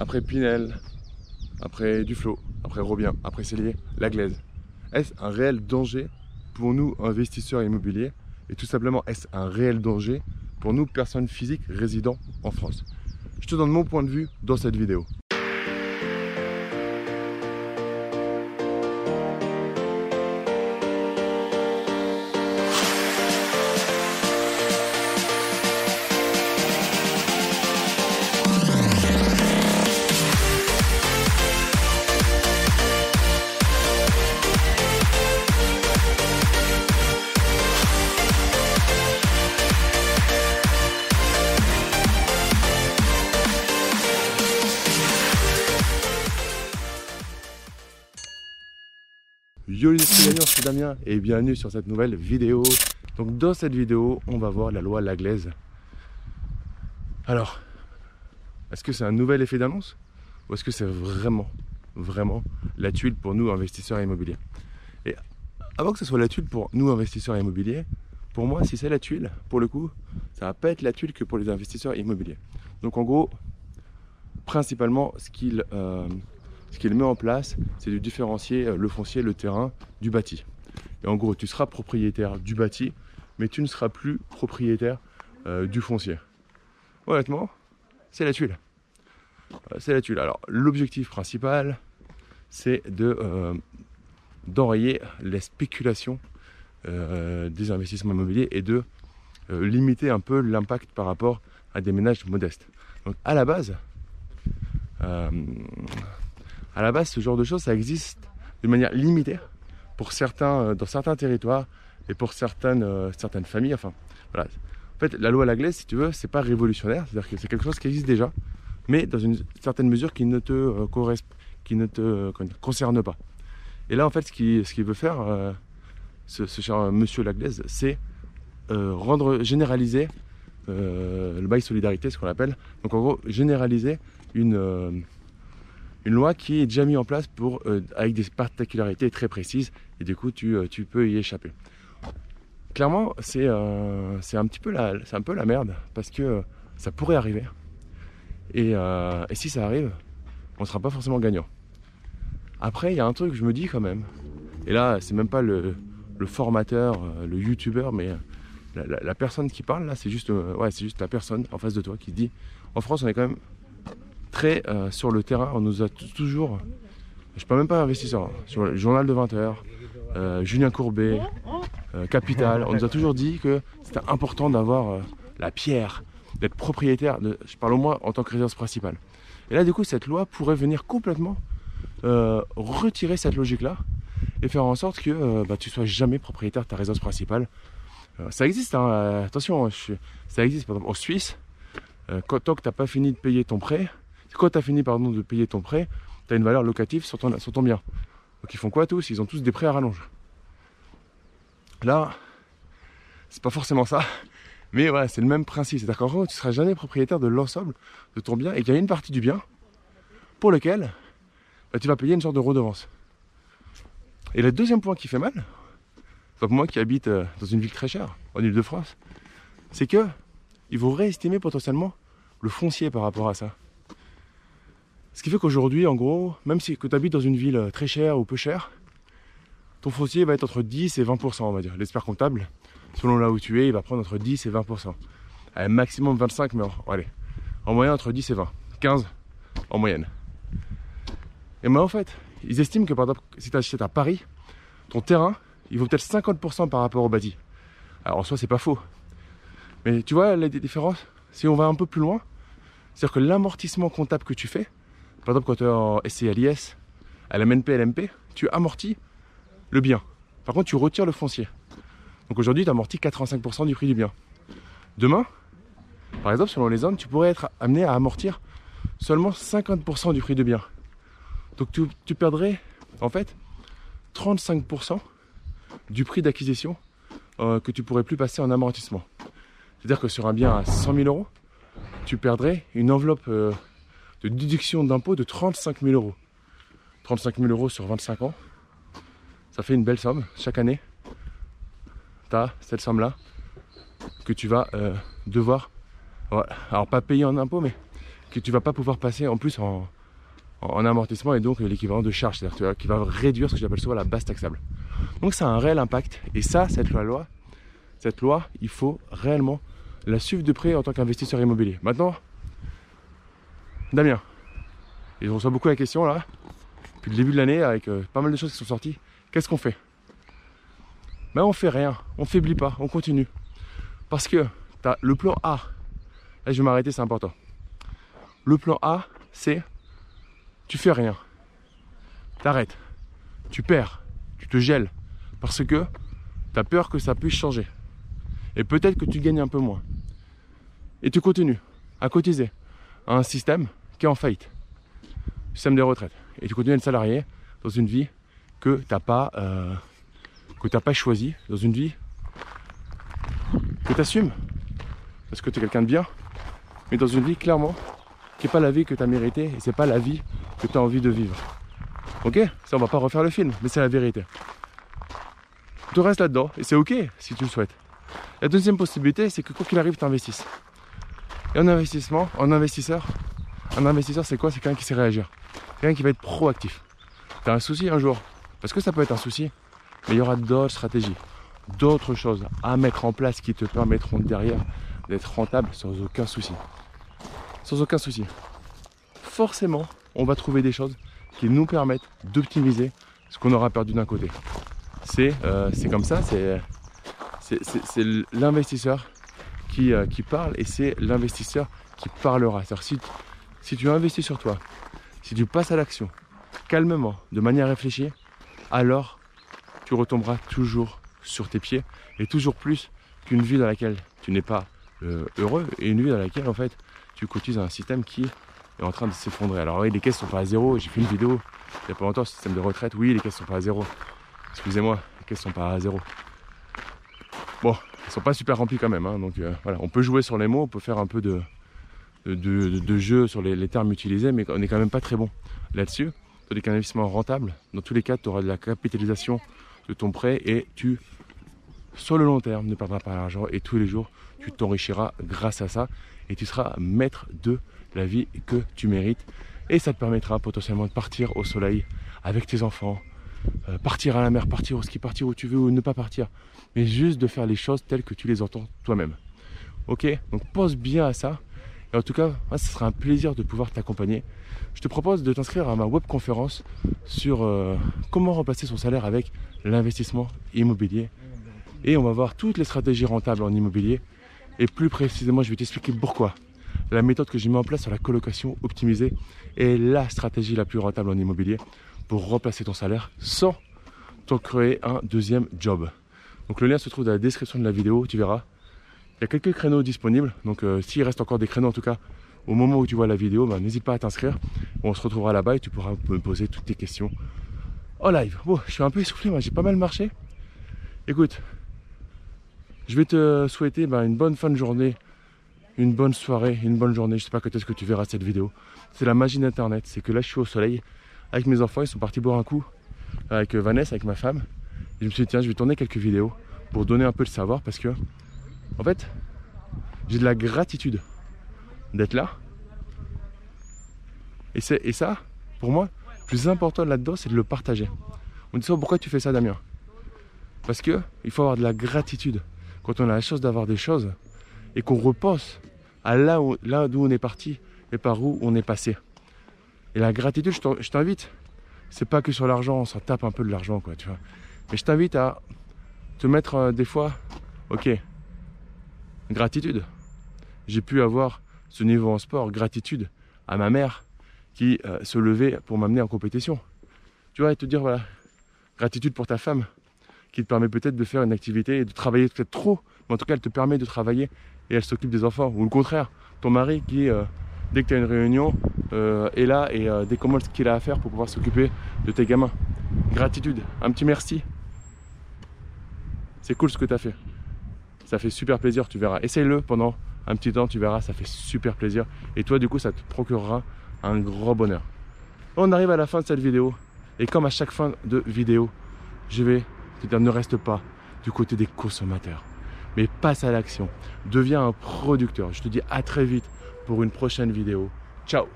après Pinel, après Duflo, après Robien, après Cellier, la Glaise. Est-ce un réel danger pour nous, investisseurs immobiliers? Et tout simplement, est-ce un réel danger pour nous, personnes physiques résidant en France? Je te donne mon point de vue dans cette vidéo. Gagnants, c'est Damien et bienvenue sur cette nouvelle vidéo. Donc dans cette vidéo, on va voir la loi Laglaise. Alors, est-ce que c'est un nouvel effet d'annonce ou est-ce que c'est vraiment, vraiment la tuile pour nous investisseurs immobiliers? Et avant que ce soit la tuile pour nous investisseurs immobiliers, pour moi, si c'est la tuile, pour le coup, ça va pas être la tuile que pour les investisseurs immobiliers. Donc en gros, principalement, ce qu'il euh, ce qu'il met en place, c'est de différencier euh, le foncier, le terrain du bâti. Et en gros, tu seras propriétaire du bâti, mais tu ne seras plus propriétaire euh, du foncier. Honnêtement, c'est la tuile. Euh, c'est la tuile. Alors, l'objectif principal, c'est de d'enrayer les spéculations des investissements immobiliers et de limiter un peu l'impact par rapport à des ménages modestes. Donc, à la base, à la base, ce genre de choses, ça existe de manière limitée pour certains, euh, dans certains territoires et pour certaines, euh, certaines familles. Enfin, voilà. En fait, la loi Laglaise, si tu veux, c'est pas révolutionnaire, c'est-à-dire que c'est quelque chose qui existe déjà, mais dans une certaine mesure qui ne te, euh, qui ne te concerne pas. Et là, en fait, ce qu'il ce veut faire, ce, cher monsieur Laglaise, c'est rendre généraliser le bail solidarité, ce qu'on appelle. Donc, en gros, généraliser une une loi qui est déjà mise en place pour, euh, avec des particularités très précises et du coup tu, euh, peux y échapper. Clairement, c'est euh, un petit peu la, merde parce que ça pourrait arriver. Et, si ça arrive, on ne sera pas forcément gagnant. Après, il y a un truc que je me dis quand même. Et là, c'est même pas le, formateur, le youtubeur, mais la, personne qui parle là, c'est juste la personne en face de toi qui dit en France, on est quand même très euh, sur le terrain. On nous a toujours, je ne parle même pas investisseur, hein, sur le journal de 20h, euh, Julien Courbet, euh, Capital, on nous a toujours dit que c'était important d'avoir la pierre, d'être propriétaire, de, je parle au moins en tant que résidence principale. Et là, du coup, cette loi pourrait venir complètement retirer cette logique-là et faire en sorte que bah, tu sois jamais propriétaire de ta résidence principale. ça existe, hein, attention, ça existe par exemple en Suisse. tant que tu n'as pas fini de payer ton prêt, quand tu as fini pardon, de payer ton prêt, tu as une valeur locative sur ton, bien. Donc ils font quoi tous? Ils ont tous des prêts à rallonge. Là, c'est pas forcément ça, mais c'est le même principe. C'est-à-dire qu'en gros, tu ne seras jamais propriétaire de l'ensemble de ton bien et qu'il y a une partie du bien pour lequel bah, tu vas payer une sorte de redevance. Et le deuxième point qui fait mal, moi qui habite euh, dans une ville très chère, en Ile-de-France, c'est que ils vont réestimer potentiellement le foncier par rapport à ça. Ce qui fait qu'aujourd'hui, en gros, même si tu habites dans une ville euh, très chère ou peu chère, ton foncier va être entre 10 et 20%, on va dire. L'expert comptable, selon là où tu es, il va prendre entre 10 et 20%. Un maximum 25, mais en, allez, en moyenne entre 10 et 20. 15 en moyenne. Et moi, en fait, ils estiment que par exemple, si tu achètes à Paris, ton terrain, il vaut peut-être 50% par rapport au bâti. Alors en soi, c'est pas faux. Mais tu vois la différence Si on va un peu plus loin, c'est-à-dire que l'amortissement comptable que tu fais, par exemple, quand tu es en SCLIS, à la MNP, LMP, tu amortis le bien. Par contre, tu retires le foncier. Donc aujourd'hui, tu amortis 85% du prix du bien. Demain, par exemple, selon les zones, tu pourrais être amené à amortir seulement 50% du prix du bien. Donc tu, perdrais en fait 35% du prix d'acquisition euh, que tu pourrais plus passer en amortissement. C'est-à-dire que sur un bien à 100 000 euros, tu perdrais une enveloppe euh, de déduction d'impôt de 35 000 euros. 35 000 euros sur 25 ans, ça fait une belle somme chaque année. Tu as cette somme-là que tu vas euh, devoir, alors pas payer en impôt, mais que tu vas pas pouvoir passer en plus en, en amortissement et donc l'équivalent de charge, c'est-à-dire qui va réduire ce que j'appelle souvent la base taxable. Donc ça a un réel impact. Et ça, cette loi, cette loi, il faut réellement la suivre de près en tant qu'investisseur immobilier. Maintenant, Damien, et je reçois beaucoup la question là, depuis le début de l'année, avec euh, pas mal de choses qui sont sorties, qu'est-ce qu'on fait? Ben on fait rien, on faiblit pas, on continue. Parce que tu as le plan A, là je vais m'arrêter, c'est important. Le plan A, c'est tu fais rien. T'arrêtes. Tu perds. Tu te gèles. Parce que tu as peur que ça puisse changer. Et peut-être que tu gagnes un peu moins. Et tu continues à cotiser à un système en faillite. Système des retraites. Et tu continues à être salarié dans une vie que tu n'as pas, euh, pas choisi, dans une vie que tu assumes. Parce que tu es quelqu'un de bien. Mais dans une vie, clairement, qui n'est pas la vie que tu as méritée et c'est pas la vie que tu as envie de vivre. Ok? Ça, on va pas refaire le film, mais c'est la vérité. Tu restes là-dedans et c'est ok si tu le souhaites. La deuxième possibilité, c'est que quoi qu'il arrive, tu investisses. Et en investissement, en investisseur, un investisseur, c'est quoi? C'est quelqu'un qui sait réagir. Quelqu'un qui va être proactif. Tu as un souci un jour, parce que ça peut être un souci, mais il y aura d'autres stratégies, d'autres choses à mettre en place qui te permettront derrière d'être rentable sans aucun souci. Sans aucun souci. Forcément, on va trouver des choses qui nous permettent d'optimiser ce qu'on aura perdu d'un côté. C'est euh, comme ça, c'est l'investisseur qui, euh, qui, parle et c'est l'investisseur qui parlera. Si, si tu investis sur toi, si tu passes à l'action calmement, de manière réfléchie, alors tu retomberas toujours sur tes pieds et toujours plus qu'une vie dans laquelle tu n'es pas euh, heureux et une vie dans laquelle en fait tu cotises un système qui est en train de s'effondrer. Alors oui, les caisses sont pas à zéro. J'ai fait une vidéo il n'y a pas longtemps sur le système de retraite. Oui, les caisses sont pas à zéro. Excusez-moi, les caisses sont pas à zéro. Bon, elles sont pas super remplies quand même. Hein, donc euh, voilà, on peut jouer sur les mots, on peut faire un peu de, de, jeu sur les, termes utilisés, mais on n'est quand même pas très bon là-dessus. Tandis qu'un investissement rentable, dans tous les cas, tu auras de la capitalisation de ton prêt et tu, sur le long terme, ne perdras pas d'argent et tous les jours, tu t'enrichiras grâce à ça et tu seras maître de la vie que tu mérites. Et ça te permettra potentiellement de partir au soleil avec tes enfants, euh, partir à la mer, partir au ski, partir où tu veux ou ne pas partir. Mais juste de faire les choses telles que tu les entends toi-même. Ok? Donc pense bien à ça. Et en tout cas, ce sera un plaisir de pouvoir t'accompagner. Je te propose de t'inscrire à ma webconférence sur euh, comment remplacer son salaire avec l'investissement immobilier. Et on va voir toutes les stratégies rentables en immobilier. Et plus précisément, je vais t'expliquer pourquoi la méthode que j'ai mis en place sur la colocation optimisée est la stratégie la plus rentable en immobilier pour remplacer ton salaire sans t'en créer un deuxième job. Donc le lien se trouve dans la description de la vidéo, tu verras. Il y a quelques créneaux disponibles, donc euh, s'il reste encore des créneaux en tout cas au moment où tu vois la vidéo, bah, n'hésite pas à t'inscrire. On se retrouvera là-bas et tu pourras me poser toutes tes questions en live. Bon, je suis un peu essoufflé, j'ai pas mal marché. Écoute, je vais te souhaiter bah, une bonne fin de journée une bonne soirée, une bonne journée. Je sais pas quand est-ce que tu verras cette vidéo. C'est la magie d'Internet. C'est que là, je suis au soleil avec mes enfants. Ils sont partis boire un coup avec euh, Vanessa, avec ma femme. Je me suis dit, tiens, je vais tourner quelques vidéos pour donner un peu de savoir parce que, en fait, j'ai de la gratitude d'être là. Et, ça, pour moi, le plus important là-dedans, c'est de le partager. On dit ça, pourquoi tu fais ça, Damien? Parce que il faut avoir de la gratitude. Quand on a la chance d'avoir des choses, et qu'on repense à là, où, d'où on est parti et par où on est passé. Et la gratitude, je t'invite, c'est pas que sur l'argent, on s'en tape un peu de l'argent, quoi, tu vois. Mais je t'invite à te mettre euh, des fois, ok, gratitude. J'ai pu avoir ce niveau en sport, gratitude à ma mère qui euh, se levait pour m'amener en compétition. Tu vois, et te dire, voilà, gratitude pour ta femme qui te permet peut-être de faire une activité et de travailler peut-être trop, mais en tout cas, elle te permet de travailler et elle s'occupe des enfants. Ou le contraire, ton mari qui, euh, dès que tu as une réunion, euh, est là et décommande ce qu'il a à faire pour pouvoir s'occuper de tes gamins. Gratitude, un petit merci. C'est cool ce que tu as fait. Ça fait super plaisir, tu verras. Essaye-le pendant un petit temps, tu verras, ça fait super plaisir. Et toi, du coup, ça te procurera un grand bonheur. On arrive à la fin de cette vidéo. Et comme à chaque fin de vidéo, je vais te dire ne reste pas du côté des consommateurs mais passe à l'action. Deviens un producteur. Je te dis à très vite pour une prochaine vidéo. Ciao